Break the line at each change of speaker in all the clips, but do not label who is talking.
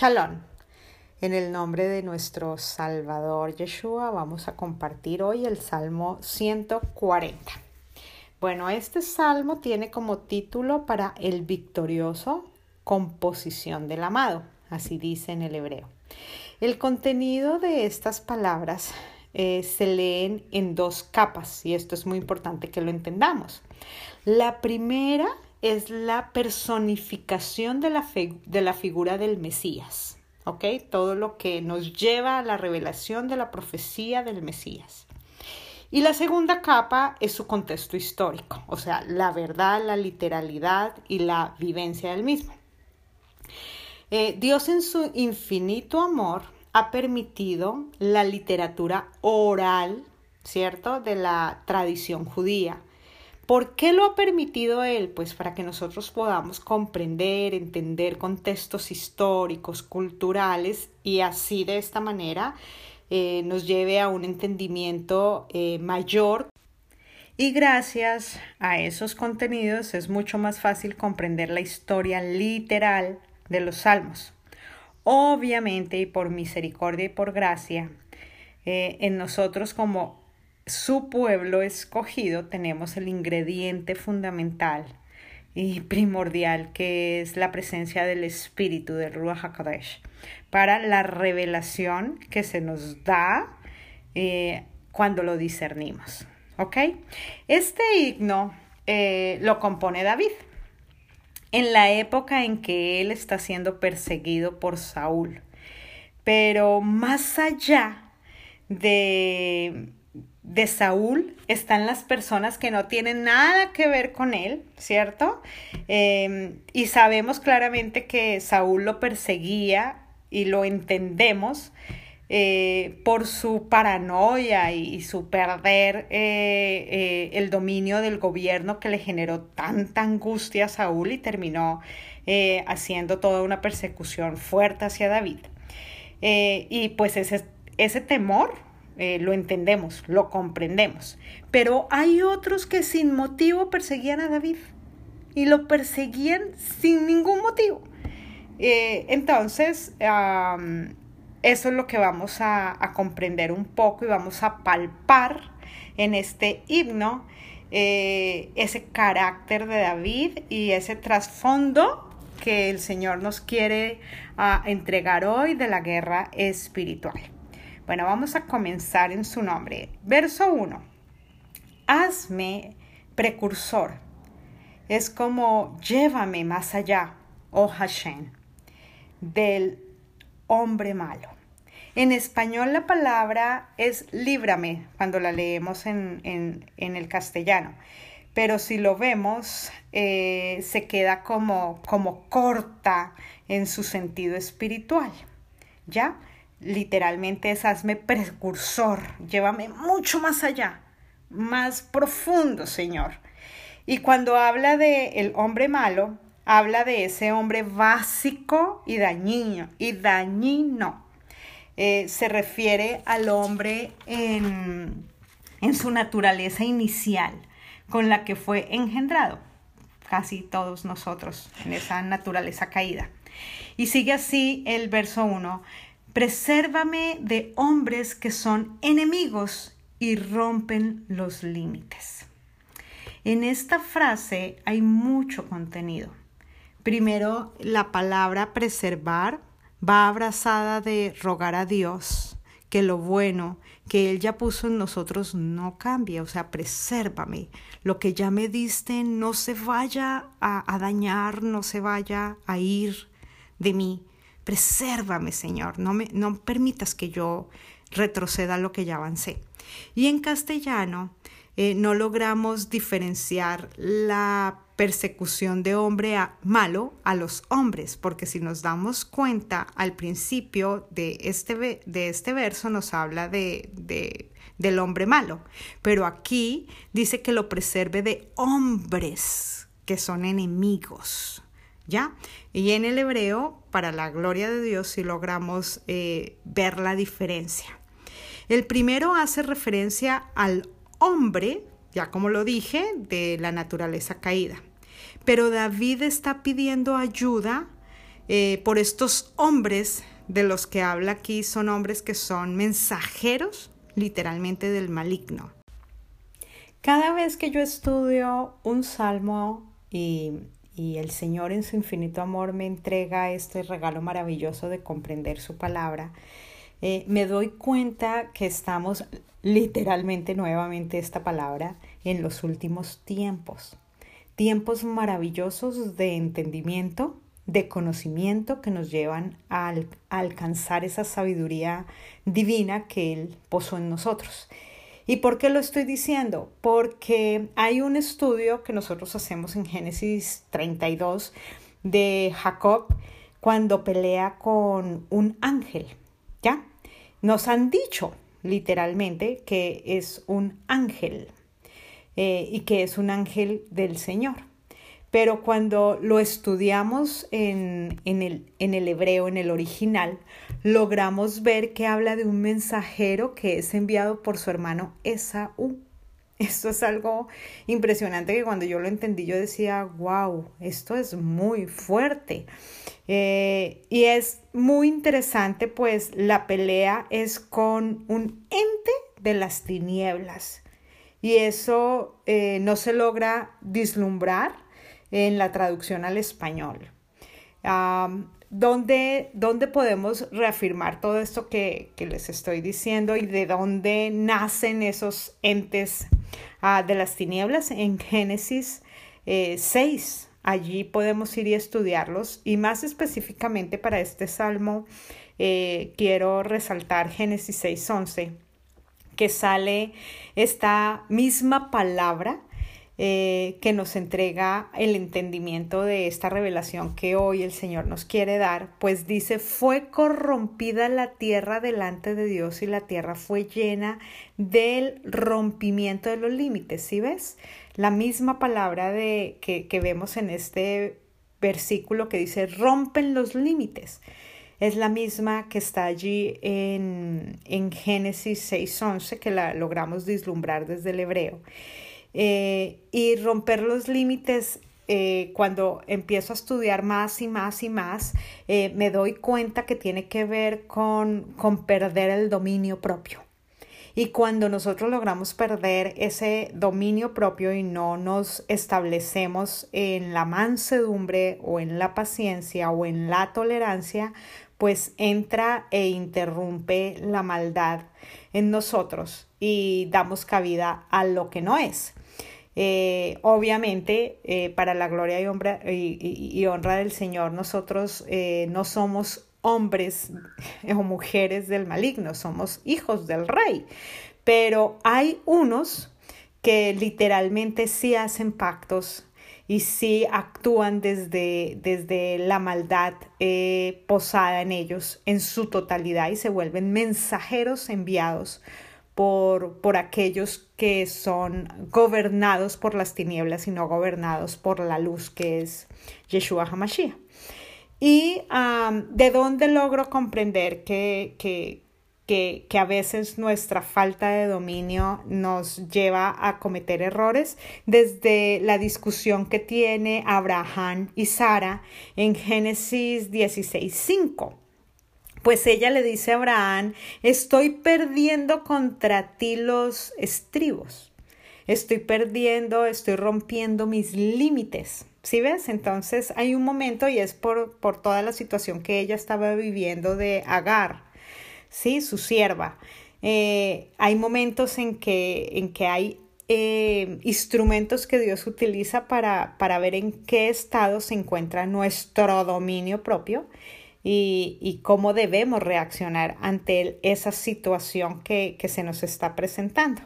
Shalom. En el nombre de nuestro Salvador Yeshua vamos a compartir hoy el Salmo 140. Bueno, este salmo tiene como título para el victorioso composición del amado, así dice en el hebreo. El contenido de estas palabras eh, se leen en dos capas y esto es muy importante que lo entendamos. La primera es la personificación de la, de la figura del Mesías. ¿ok? Todo lo que nos lleva a la revelación de la profecía del Mesías. Y la segunda capa es su contexto histórico, o sea, la verdad, la literalidad y la vivencia del mismo. Eh, Dios en su infinito amor ha permitido la literatura oral, ¿cierto?, de la tradición judía ¿Por qué lo ha permitido él? Pues para que nosotros podamos comprender, entender contextos históricos, culturales y así de esta manera eh, nos lleve a un entendimiento eh, mayor. Y gracias a esos contenidos es mucho más fácil comprender la historia literal de los salmos. Obviamente y por misericordia y por gracia, eh, en nosotros como su pueblo escogido tenemos el ingrediente fundamental y primordial que es la presencia del Espíritu del Ruach HaKadosh para la revelación que se nos da eh, cuando lo discernimos. ¿Ok? Este himno eh, lo compone David en la época en que él está siendo perseguido por Saúl. Pero más allá de de Saúl están las personas que no tienen nada que ver con él, ¿cierto? Em, y sabemos claramente que Saúl lo perseguía y lo entendemos eh, por su paranoia y, su perder eh, eh, el dominio del gobierno que le generó tanta angustia a Saúl y terminó haciendo toda una persecución fuerte hacia David. y pues ese, ese temor eh, lo entendemos, lo comprendemos. Pero hay otros que sin motivo perseguían a David y lo perseguían sin ningún motivo. Eh, entonces, eso es lo que vamos a, comprender un poco y vamos a palpar en este himno eh, ese carácter de David y ese trasfondo que el Señor nos quiere ah, entregar hoy de la guerra espiritual. Bueno, vamos a comenzar en su nombre. Verso 1. Hazme precursor. Es como llévame más allá, oh Hashem, del hombre malo. En español la palabra es líbrame cuando la leemos en, el castellano, pero si lo vemos eh, se queda como, como corta en su sentido espiritual. ¿Ya? Literalmente es hazme precursor, llévame mucho más allá, más profundo, Señor. Y cuando habla de el hombre malo, habla de ese hombre básico y dañino, y dañino. Eh, se refiere al hombre en, en su naturaleza inicial, con la que fue engendrado, casi todos nosotros, en esa naturaleza caída. Y sigue así el verso 1, Presérvame de hombres que son enemigos y rompen los límites. En esta frase hay mucho contenido. Primero, la palabra preservar va abrazada de rogar a Dios que lo bueno que Él ya puso en nosotros no cambie, o sea, presérvame. Lo que ya me diste no se vaya a, a dañar, no se vaya a ir de mí. Presérvame, Señor, no, me, no permitas que yo retroceda lo que ya avancé. Y en castellano eh, no logramos diferenciar la persecución de hombre a, malo a los hombres, porque si nos damos cuenta al principio de este, de este verso nos habla de, de, del hombre malo, pero aquí dice que lo preserve de hombres que son enemigos. ¿Ya? Y en el hebreo, para la gloria de Dios, si logramos eh, ver la diferencia. El primero hace referencia al hombre, ya como lo dije, de la naturaleza caída. Pero David está pidiendo ayuda eh, por estos hombres de los que habla aquí, son hombres que son mensajeros literalmente del maligno. Cada vez que yo estudio un salmo y, el Señor en su infinito amor me entrega este regalo maravilloso de comprender su palabra, eh, me doy cuenta que estamos literalmente nuevamente esta palabra en los últimos tiempos. Tiempos maravillosos de entendimiento, de conocimiento que nos llevan a, alcanzar esa sabiduría divina que Él posó en nosotros. ¿Y por qué lo estoy diciendo? Porque hay un estudio que nosotros hacemos en Génesis 32 de Jacob cuando pelea con un ángel, ¿ya? Nos han dicho literalmente que es un ángel eh, y que es un ángel del Señor. Pero cuando lo estudiamos en, el, en el hebreo, en el original, logramos ver que habla de un mensajero que es enviado por su hermano Esaú. Esto es algo impresionante que cuando yo lo entendí yo decía, wow, esto es muy fuerte. Eh, y es muy interesante pues la pelea es con un ente de las tinieblas. Y eso eh, no se logra vislumbrar en la traducción al español. ¿dónde, podemos reafirmar todo esto que, les estoy diciendo y de dónde nacen esos entes ah, de las tinieblas? En Génesis 6. Eh, Allí podemos ir y estudiarlos y más específicamente para este salmo eh, quiero resaltar Génesis 6.11 que sale esta misma palabra eh, que nos entrega el entendimiento de esta revelación que hoy el Señor nos quiere dar, pues dice, fue corrompida la tierra delante de Dios y la tierra fue llena del rompimiento de los límites, ¿sí ves? La misma palabra de, que, que vemos en este versículo que dice, rompen los límites es la misma que está allí en, en Génesis 6.11, que la logramos vislumbrar desde el hebreo. Eh, y romper los límites eh, cuando empiezo a estudiar más y más y más, eh, me doy cuenta que tiene que ver con, con perder el dominio propio. Y cuando nosotros logramos perder ese dominio propio y no nos establecemos en la mansedumbre o en la paciencia o en la tolerancia, pues entra e interrumpe la maldad en nosotros y damos cabida a lo que no es. Eh, obviamente, eh, para la gloria y honra, del Señor, nosotros eh, no somos hombres o mujeres del maligno, somos hijos del rey. Pero hay unos que literalmente sí hacen pactos y sí actúan desde, desde la maldad posada en ellos en su totalidad y se vuelven mensajeros enviados por, por aquellos que son gobernados por las tinieblas y no gobernados por la luz que es Yeshua HaMashiach. Y de dónde logro comprender que, que, que, que, a veces nuestra falta de dominio nos lleva a cometer errores, desde la discusión que tiene Abraham y Sara en Génesis 16.5 pues ella le dice a Abraham, estoy perdiendo contra ti los estribos, estoy perdiendo, estoy rompiendo mis límites. ¿Sí ves? Entonces hay un momento y es por, por toda la situación que ella estaba viviendo de Agar, ¿sí? Su sierva. Eh, hay momentos en que, en que hay eh, instrumentos que Dios utiliza para, para ver en qué estado se encuentra nuestro dominio propio y, cómo debemos reaccionar ante esa situación que, que se nos está presentando.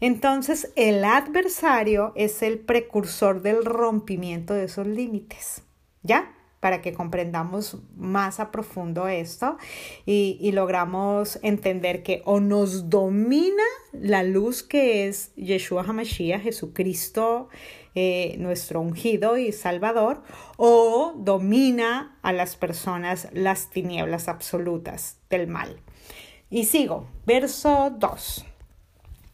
Entonces, el adversario es el precursor del rompimiento de esos límites. ¿Ya? Para que comprendamos más a profundo esto y, y, logramos entender que o nos domina la luz que es Yeshua HaMashiach, Jesucristo eh, nuestro ungido y salvador, o domina a las personas las tinieblas absolutas del mal. Y sigo, verso 2.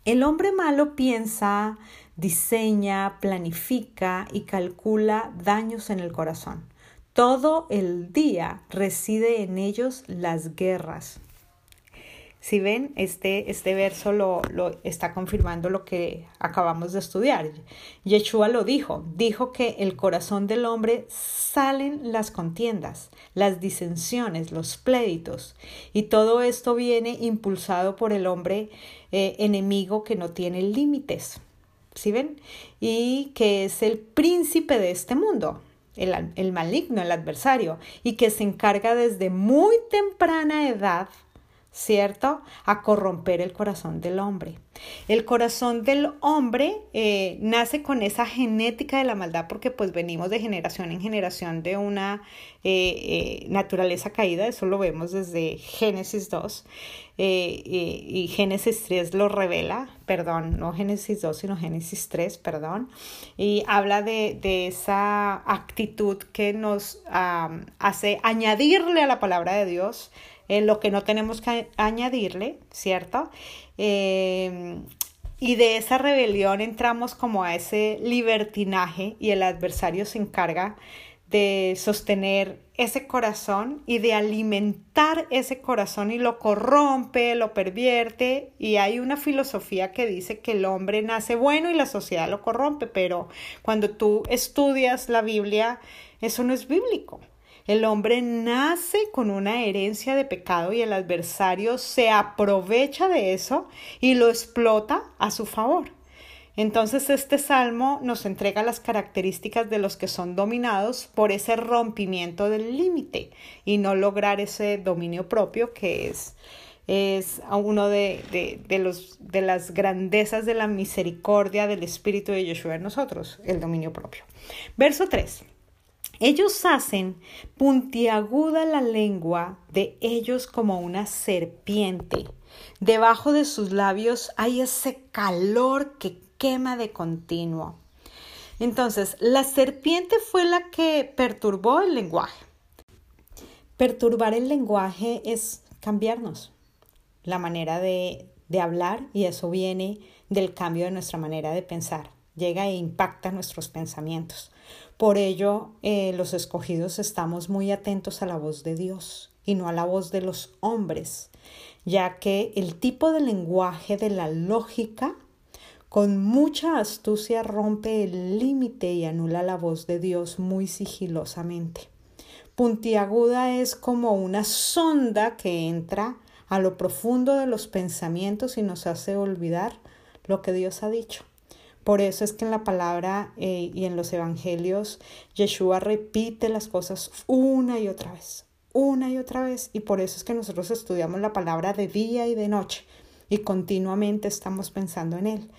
El hombre malo piensa, diseña, planifica y calcula daños en el corazón. Todo el día reside en ellos las guerras. Si ven, este, este verso lo, lo, está confirmando lo que acabamos de estudiar. Yeshua lo dijo, dijo que el corazón del hombre salen las contiendas, las disensiones, los pleitos, y todo esto viene impulsado por el hombre eh, enemigo que no tiene límites. ¿Sí ven? Y que es el príncipe de este mundo. El, el maligno, el adversario, y que se encarga desde muy temprana edad ¿cierto? A corromper el corazón del hombre. El corazón del hombre eh, nace con esa genética de la maldad porque pues venimos de generación en generación de una eh, eh, naturaleza caída, eso lo vemos desde Génesis 2 y Génesis 3 lo revela, perdón, no Génesis 2 sino Génesis 3, perdón, y habla de, de esa actitud que nos hace añadirle a la palabra de Dios en lo que no tenemos que añadirle, ¿cierto? Eh, y de esa rebelión entramos como a ese libertinaje y el adversario se encarga de sostener ese corazón y de alimentar ese corazón y lo corrompe, lo pervierte y hay una filosofía que dice que el hombre nace bueno y la sociedad lo corrompe, pero cuando tú estudias la Biblia, eso no es bíblico. El hombre nace con una herencia de pecado y el adversario se aprovecha de eso y lo explota a su favor. Entonces este salmo nos entrega las características de los que son dominados por ese rompimiento del límite y no lograr ese dominio propio que es, es uno de, de, los, de las grandezas de la misericordia del Espíritu de Yeshua en nosotros, el dominio propio. Verso 3. Ellos hacen puntiaguda la lengua de ellos como una serpiente. Debajo de sus labios hay ese calor que quema de continuo. Entonces, la serpiente fue la que perturbó el lenguaje. Perturbar el lenguaje es cambiarnos la manera de, de hablar y eso viene del cambio de nuestra manera de pensar. Llega e impacta nuestros pensamientos. Por ello, eh, los escogidos estamos muy atentos a la voz de Dios y no a la voz de los hombres, ya que el tipo de lenguaje de la lógica con mucha astucia rompe el límite y anula la voz de Dios muy sigilosamente. Puntiaguda es como una sonda que entra a lo profundo de los pensamientos y nos hace olvidar lo que Dios ha dicho. Por eso es que en la palabra eh, y en los evangelios Yeshua repite las cosas una y otra vez, una y otra vez. Y por eso es que nosotros estudiamos la palabra de día y de noche y continuamente estamos pensando en él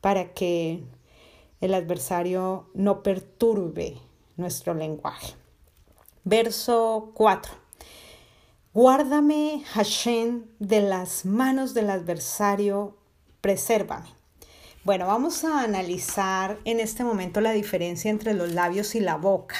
para que el adversario no perturbe nuestro lenguaje. Verso 4. Guárdame, Hashem, de las manos del adversario, presérvame. Bueno, vamos a analizar en este momento la diferencia entre los labios y la boca.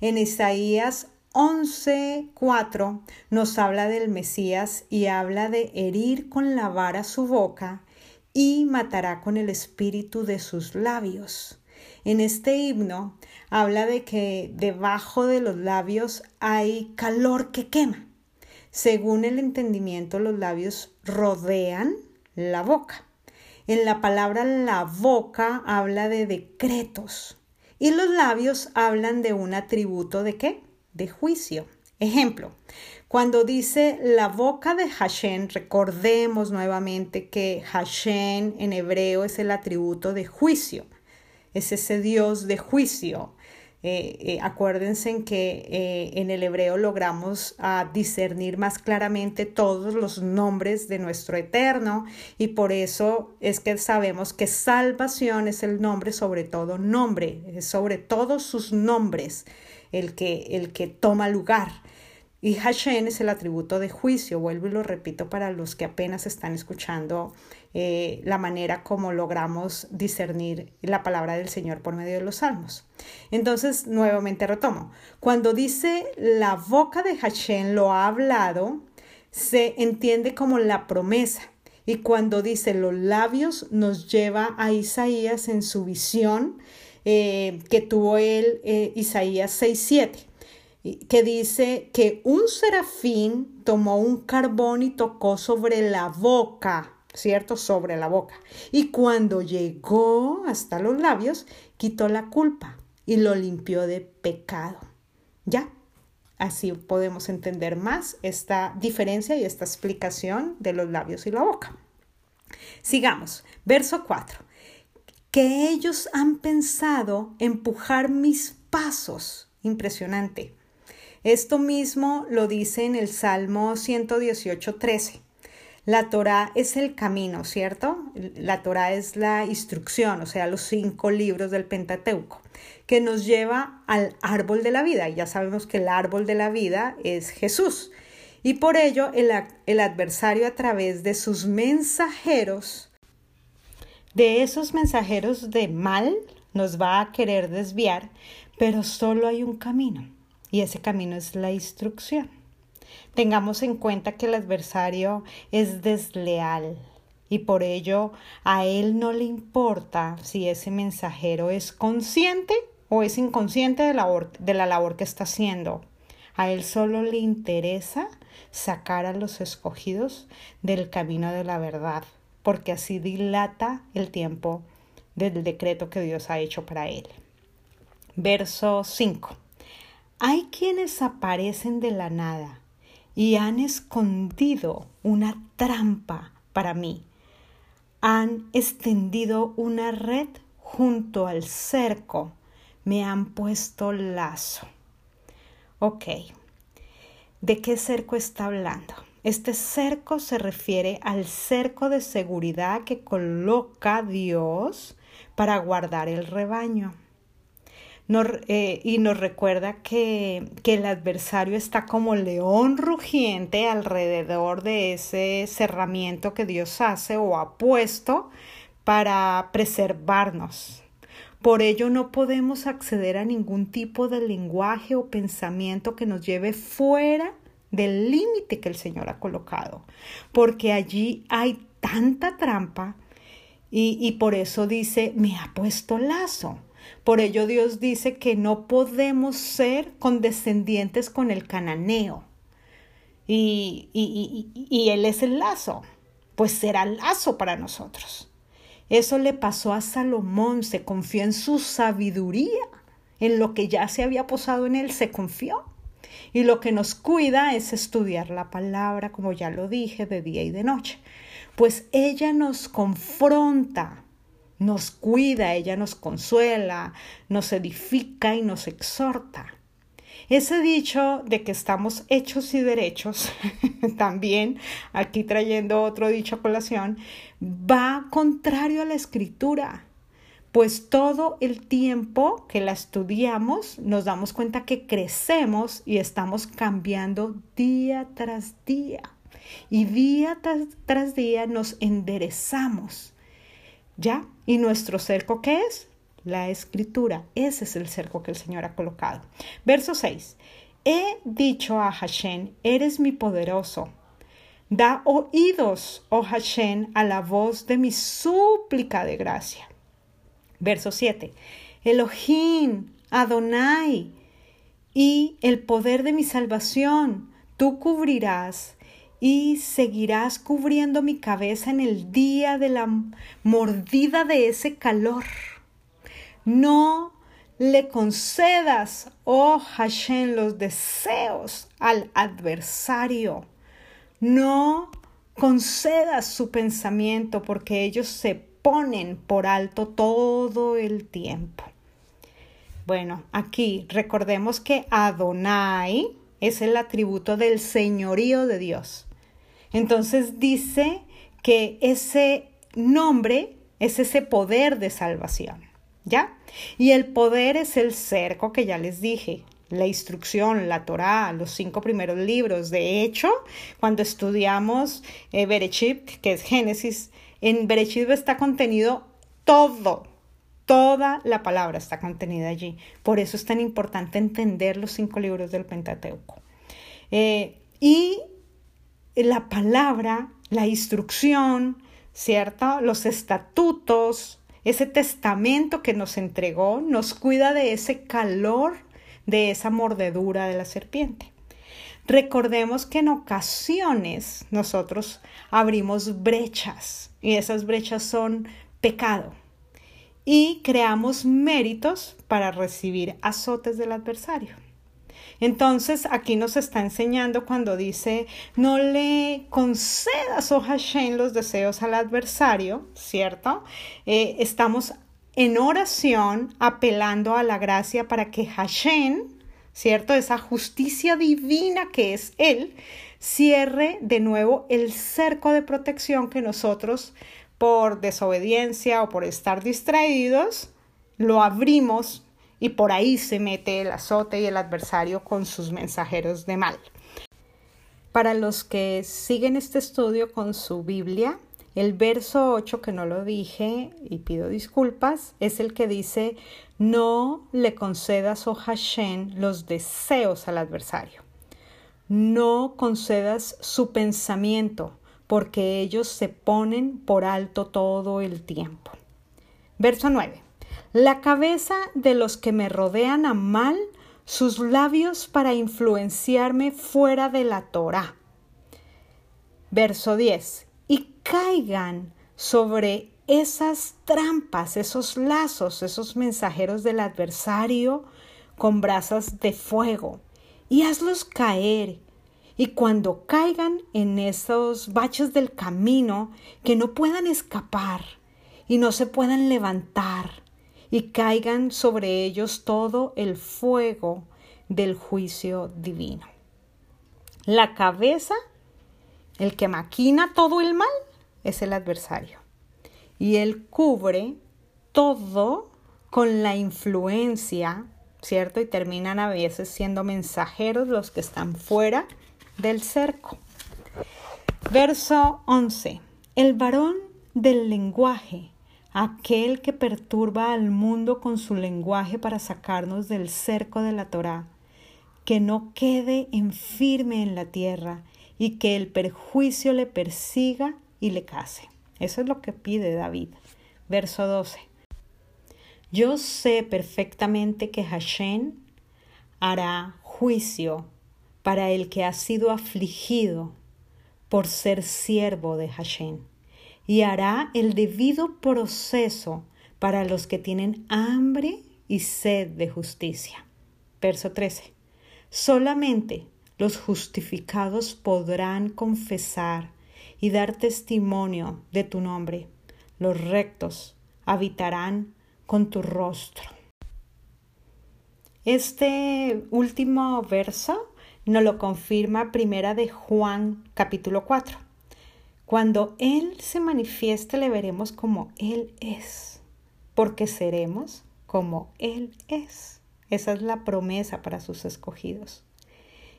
En Isaías 11:4 nos habla del Mesías y habla de herir con la vara su boca y matará con el espíritu de sus labios. En este himno habla de que debajo de los labios hay calor que quema. Según el entendimiento, los labios rodean la boca. En la palabra la boca habla de decretos y los labios hablan de un atributo de qué? De juicio. Ejemplo, cuando dice la boca de Hashem, recordemos nuevamente que Hashem en hebreo es el atributo de juicio, es ese Dios de juicio. Eh, eh, acuérdense en que eh, en el hebreo logramos ah, discernir más claramente todos los nombres de nuestro eterno y por eso es que sabemos que salvación es el nombre sobre todo nombre, sobre todos sus nombres el que, el que toma lugar. Y Hashem es el atributo de juicio, vuelvo y lo repito para los que apenas están escuchando eh, la manera como logramos discernir la palabra del Señor por medio de los salmos. Entonces, nuevamente retomo, cuando dice la boca de Hashem lo ha hablado, se entiende como la promesa. Y cuando dice los labios, nos lleva a Isaías en su visión eh, que tuvo él, eh, Isaías 6.7 que dice que un serafín tomó un carbón y tocó sobre la boca, ¿cierto? Sobre la boca. Y cuando llegó hasta los labios, quitó la culpa y lo limpió de pecado. ¿Ya? Así podemos entender más esta diferencia y esta explicación de los labios y la boca. Sigamos. Verso 4. Que ellos han pensado empujar mis pasos. Impresionante. Esto mismo lo dice en el Salmo 118, 13. La Torah es el camino, ¿cierto? La Torah es la instrucción, o sea, los cinco libros del Pentateuco, que nos lleva al árbol de la vida. Ya sabemos que el árbol de la vida es Jesús. Y por ello el, el adversario a través de sus mensajeros, de esos mensajeros de mal, nos va a querer desviar, pero solo hay un camino y ese camino es la instrucción. Tengamos en cuenta que el adversario es desleal y por ello a él no le importa si ese mensajero es consciente o es inconsciente de la, labor, de la labor que está haciendo. A él solo le interesa sacar a los escogidos del camino de la verdad, porque así dilata el tiempo del decreto que Dios ha hecho para él. Verso 5. Hay quienes aparecen de la nada y han escondido una trampa para mí. Han extendido una red junto al cerco. Me han puesto lazo. Ok. ¿De qué cerco está hablando? Este cerco se refiere al cerco de seguridad que coloca Dios para guardar el rebaño. Eh, y nos recuerda que, que el adversario está como león rugiente alrededor de ese cerramiento que Dios hace o ha puesto para preservarnos. Por ello no podemos acceder a ningún tipo de lenguaje o pensamiento que nos lleve fuera del límite que el Señor ha colocado, porque allí hay tanta trampa y, y por eso dice, me ha puesto lazo. Por ello Dios dice que no podemos ser condescendientes con el cananeo. Y, y, y, Él es el lazo, pues será lazo para nosotros. Eso le pasó a Salomón, se confió en su sabiduría, en lo que ya se había posado en él, se confió. Y lo que nos cuida es estudiar la palabra, como ya lo dije, de día y de noche. Pues ella nos confronta nos cuida, ella nos consuela, nos edifica y nos exhorta. Ese dicho de que estamos hechos y derechos, también aquí trayendo otro dicho a colación, va contrario a la escritura, pues todo el tiempo que la estudiamos nos damos cuenta que crecemos y estamos cambiando día tras día. Y día tras, tras día nos enderezamos ¿Ya? ¿Y nuestro cerco qué es? La escritura. Ese es el cerco que el Señor ha colocado. Verso 6. He dicho a Hashem, eres mi poderoso. Da oídos, oh Hashem, a la voz de mi súplica de gracia. Verso 7. Elohim, Adonai, y el poder de mi salvación, tú cubrirás y seguirás cubriendo mi cabeza en el día de la mordida de ese calor. No le concedas, oh Hashem, los deseos al adversario. No concedas su pensamiento porque ellos se ponen por alto todo el tiempo. Bueno, aquí recordemos que Adonai es el atributo del señorío de Dios. Entonces dice que ese nombre es ese poder de salvación, ¿ya? Y el poder es el cerco que ya les dije, la instrucción, la Torá, los cinco primeros libros. De hecho, cuando estudiamos eh, Berechit, que es Génesis, en Berechit está contenido todo, toda la palabra está contenida allí. Por eso es tan importante entender los cinco libros del Pentateuco. Eh, y la palabra, la instrucción, ¿cierto? Los estatutos, ese testamento que nos entregó, nos cuida de ese calor de esa mordedura de la serpiente. Recordemos que en ocasiones nosotros abrimos brechas y esas brechas son pecado y creamos méritos para recibir azotes del adversario. Entonces aquí nos está enseñando cuando dice no le concedas, oh Hashem, los deseos al adversario, ¿cierto? Eh, estamos en oración apelando a la gracia para que Hashem, ¿cierto? Esa justicia divina que es Él, cierre de nuevo el cerco de protección que nosotros por desobediencia o por estar distraídos, lo abrimos y por ahí se mete el azote y el adversario con sus mensajeros de mal. Para los que siguen este estudio con su Biblia, el verso 8, que no lo dije y pido disculpas, es el que dice, no le concedas, oh Hashem, los deseos al adversario. No concedas su pensamiento, porque ellos se ponen por alto todo el tiempo. Verso 9. La cabeza de los que me rodean a mal, sus labios para influenciarme fuera de la Torah. Verso 10. Y caigan sobre esas trampas, esos lazos, esos mensajeros del adversario con brasas de fuego, y hazlos caer. Y cuando caigan en esos baches del camino, que no puedan escapar y no se puedan levantar, y caigan sobre ellos todo el fuego del juicio divino. La cabeza, el que maquina todo el mal, es el adversario. Y él cubre todo con la influencia, ¿cierto? Y terminan a veces siendo mensajeros los que están fuera del cerco. Verso 11. El varón del lenguaje aquel que perturba al mundo con su lenguaje para sacarnos del cerco de la Torá, que no quede en firme en la tierra y que el perjuicio le persiga y le case. Eso es lo que pide David. Verso 12. Yo sé perfectamente que Hashem hará juicio para el que ha sido afligido por ser siervo de Hashem y hará el debido proceso para los que tienen hambre y sed de justicia. Verso 13. Solamente los justificados podrán confesar y dar testimonio de tu nombre. Los rectos habitarán con tu rostro. Este último verso nos lo confirma Primera de Juan capítulo 4. Cuando Él se manifieste le veremos como Él es, porque seremos como Él es. Esa es la promesa para sus escogidos.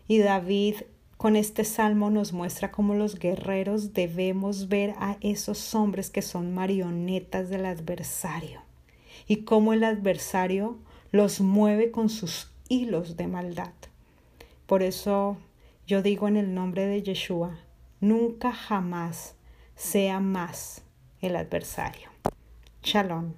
Y David con este salmo nos muestra cómo los guerreros debemos ver a esos hombres que son marionetas del adversario y cómo el adversario los mueve con sus hilos de maldad. Por eso yo digo en el nombre de Yeshua, nunca jamás sea más el adversario. Shalom.